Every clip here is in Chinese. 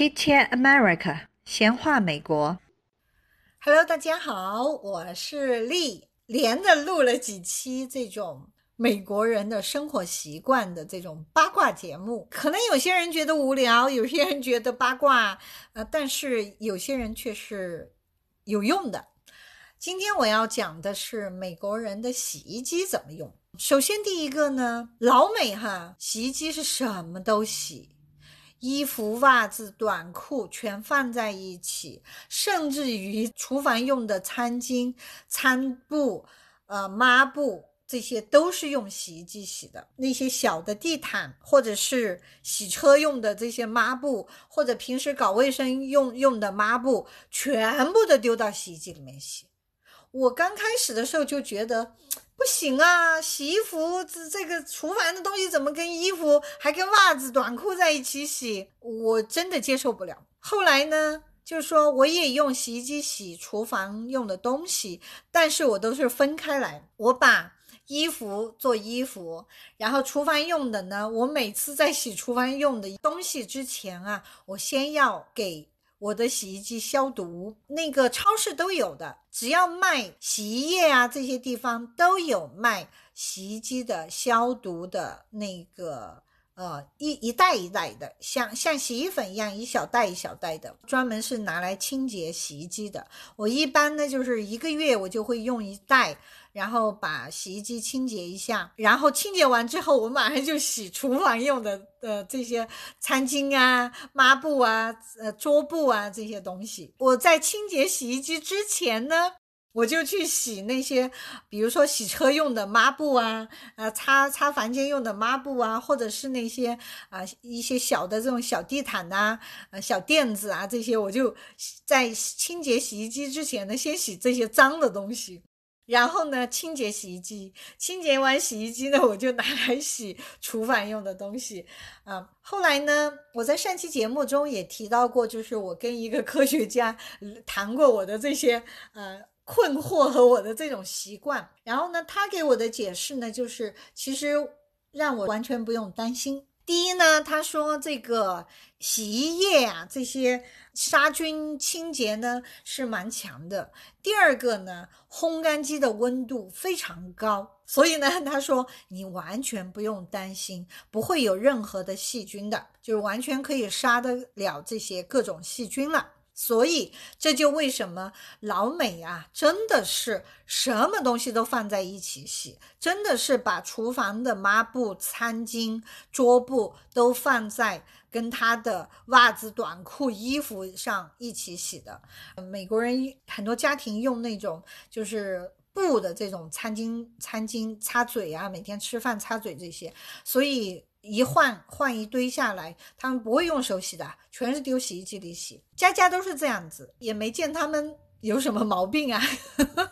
Chit Chat America，闲话美国。Hello，大家好，我是丽，连着录了几期这种美国人的生活习惯的这种八卦节目。可能有些人觉得无聊，有些人觉得八卦，呃，但是有些人却是有用的。今天我要讲的是美国人的洗衣机怎么用。首先，第一个呢，老美哈，洗衣机是什么都洗。衣服、袜子、短裤全放在一起，甚至于厨房用的餐巾、餐布、呃抹布，这些都是用洗衣机洗的。那些小的地毯，或者是洗车用的这些抹布，或者平时搞卫生用用的抹布，全部都丢到洗衣机里面洗。我刚开始的时候就觉得。不行啊！洗衣服这这个厨房的东西怎么跟衣服还跟袜子、短裤在一起洗？我真的接受不了。后来呢，就是说我也用洗衣机洗厨房用的东西，但是我都是分开来。我把衣服做衣服，然后厨房用的呢，我每次在洗厨房用的东西之前啊，我先要给。我的洗衣机消毒，那个超市都有的，只要卖洗衣液啊，这些地方都有卖洗衣机的消毒的那个呃一一袋一袋的，像像洗衣粉一样一小袋一小袋的，专门是拿来清洁洗衣机的。我一般呢就是一个月我就会用一袋。然后把洗衣机清洁一下，然后清洁完之后，我马上就洗厨房用的呃这些餐巾啊、抹布啊、呃桌布啊这些东西。我在清洁洗衣机之前呢，我就去洗那些，比如说洗车用的抹布啊，呃擦擦房间用的抹布啊，或者是那些啊、一些小的这种小地毯呐、呃小垫子啊这些，我就在清洁洗衣机之前呢，先洗这些脏的东西。然后呢，清洁洗衣机，清洁完洗衣机呢，我就拿来洗厨房用的东西啊。后来呢，我在上期节目中也提到过，就是我跟一个科学家谈过我的这些呃困惑和我的这种习惯。然后呢，他给我的解释呢，就是其实让我完全不用担心。第一呢，他说这个洗衣液啊，这些杀菌清洁呢是蛮强的。第二个呢，烘干机的温度非常高，所以呢，他说你完全不用担心，不会有任何的细菌的，就是完全可以杀得了这些各种细菌了。所以这就为什么老美啊，真的是什么东西都放在一起洗，真的是把厨房的抹布、餐巾、桌布都放在跟他的袜子、短裤、衣服上一起洗的。美国人很多家庭用那种就是布的这种餐巾、餐巾擦嘴啊，每天吃饭擦嘴这些，所以。一换换一堆下来，他们不会用手洗的，全是丢洗衣机里洗。家家都是这样子，也没见他们有什么毛病啊。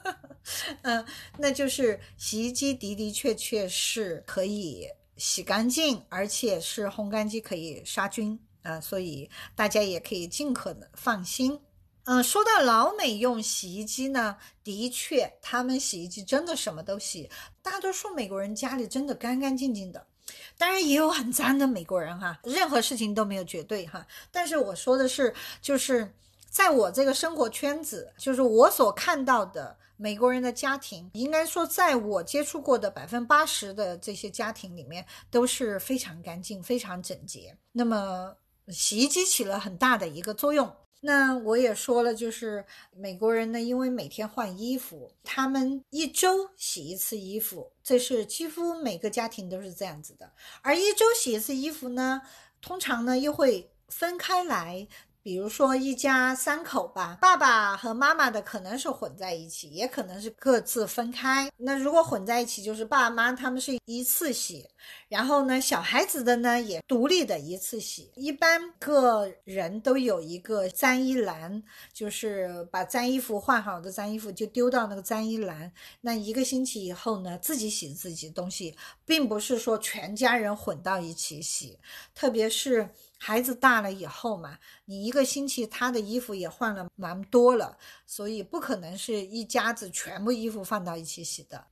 嗯，那就是洗衣机的的确确是可以洗干净，而且是烘干机可以杀菌啊、所以大家也可以尽可能放心。嗯，说到老美用洗衣机呢，的确，他们洗衣机真的什么都洗。大多数美国人家里真的干干净净的。当然也有很脏的美国人哈，任何事情都没有绝对哈。但是我说的是，就是在我这个生活圈子，就是我所看到的美国人的家庭，应该说在我接触过的百分之八十的这些家庭里面，都是非常干净、非常整洁。那么洗衣机起了很大的一个作用。那我也说了，就是美国人呢，因为每天换衣服，他们一周洗一次衣服，这是几乎每个家庭都是这样子的。而一周洗一次衣服呢，通常呢又会分开来，比如说一家三口吧，爸爸和妈妈的可能是混在一起，也可能是各自分开。那如果混在一起，就是爸妈他们是一次洗。然后呢，小孩子的呢也独立的一次洗，一般个人都有一个脏衣篮，就是把脏衣服换好的脏衣服就丢到那个脏衣篮。那一个星期以后呢，自己洗自己东西，并不是说全家人混到一起洗，特别是孩子大了以后嘛，你一个星期他的衣服也换了蛮多了，所以不可能是一家子全部衣服放到一起洗的。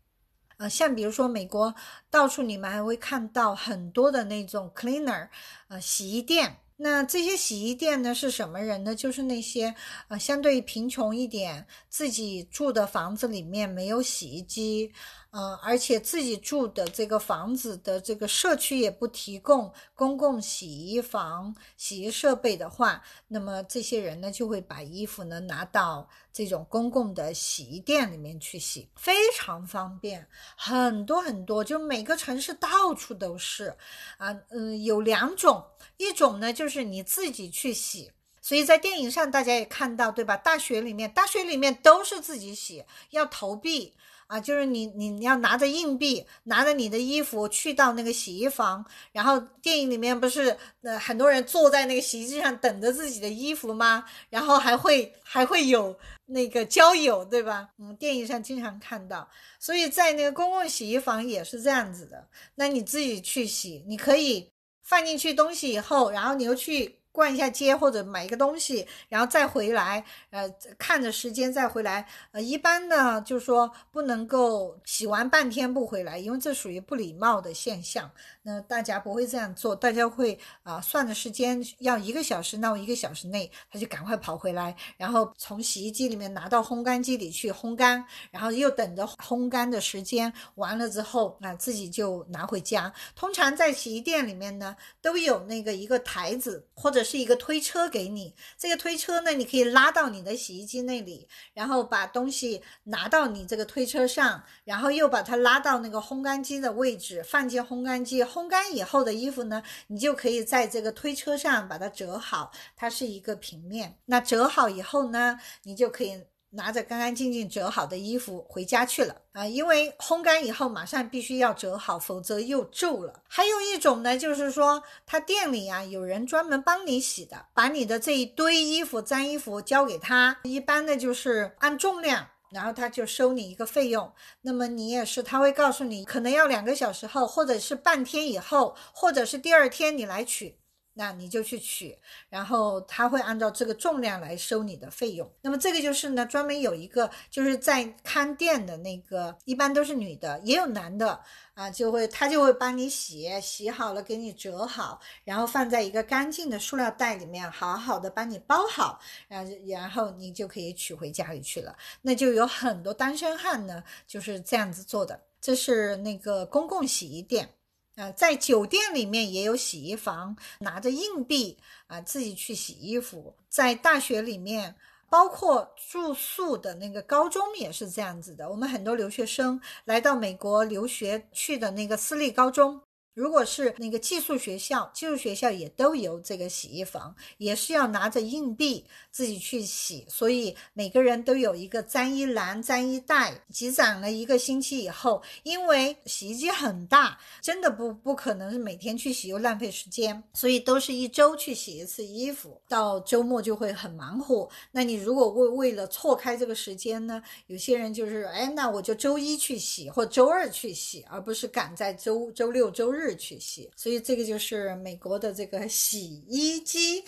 呃，像比如说美国，到处你们还会看到很多的那种 cleaner，呃，洗衣店，那这些洗衣店呢是什么人呢？就是那些呃相对贫穷一点，自己住的房子里面没有洗衣机。嗯，而且自己住的这个房子的这个社区也不提供公共洗衣房、洗衣设备的话，那么这些人呢就会把衣服呢拿到这种公共的洗衣店里面去洗，非常方便，很多很多，就每个城市到处都是。啊，嗯，有两种，一种呢就是你自己去洗，所以在电影上大家也看到，对吧？大学里面，大学里面都是自己洗，要投币。啊，就是你，你你要拿着硬币，拿着你的衣服去到那个洗衣房，然后电影里面不是呃很多人坐在那个洗衣机上等着自己的衣服吗？然后还会还会有那个交友，对吧？嗯，电影上经常看到，所以在那个公共洗衣房也是这样子的。那你自己去洗，你可以放进去东西以后，然后你又去。逛一下街或者买一个东西，然后再回来，呃，看着时间再回来。呃，一般呢，就是说不能够洗完半天不回来，因为这属于不礼貌的现象。那大家不会这样做，大家会啊算的时间要一个小时，那我一个小时内他就赶快跑回来，然后从洗衣机里面拿到烘干机里去烘干，然后又等着烘干的时间完了之后啊自己就拿回家。通常在洗衣店里面呢都有那个一个台子或者是一个推车给你，这个推车呢你可以拉到你的洗衣机那里，然后把东西拿到你这个推车上，然后又把它拉到那个烘干机的位置，放进烘干机。烘干以后的衣服呢，你就可以在这个推车上把它折好，它是一个平面。那折好以后呢，你就可以拿着干干净净折好的衣服回家去了啊。因为烘干以后马上必须要折好，否则又皱了。还有一种呢，就是说他店里啊有人专门帮你洗的，把你的这一堆衣服、脏衣服交给他，一般呢就是按重量。然后他就收你一个费用，那么你也是，他会告诉你可能要两个小时后，或者是半天以后，或者是第二天你来取，那你就去取，然后他会按照这个重量来收你的费用。那么这个就是呢，专门有一个就是在看店的那个，一般都是女的，也有男的。啊，就会他就会帮你洗，洗好了给你折好，然后放在一个干净的塑料袋里面，好好的帮你包好，然然后你就可以取回家里去了。那就有很多单身汉呢就是这样子做的。这是那个公共洗衣店，啊，在酒店里面也有洗衣房，拿着硬币啊自己去洗衣服。在大学里面。包括住宿的那个高中也是这样子的。我们很多留学生来到美国留学去的那个私立高中。如果是那个寄宿学校，寄宿学校也都有这个洗衣房，也是要拿着硬币自己去洗，所以每个人都有一个脏衣篮、脏衣袋。积攒了一个星期以后，因为洗衣机很大，真的不不可能是每天去洗，又浪费时间，所以都是一周去洗一次衣服，到周末就会很忙活。那你如果为为了错开这个时间呢？有些人就是，哎，那我就周一去洗，或周二去洗，而不是赶在周周六周日日。去洗，所以这个就是美国的这个洗衣机，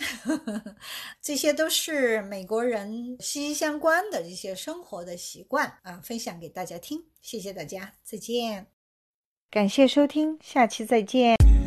这些都是美国人息息相关的一些生活的习惯啊，分享给大家听。谢谢大家，再见。感谢收听，下期再见。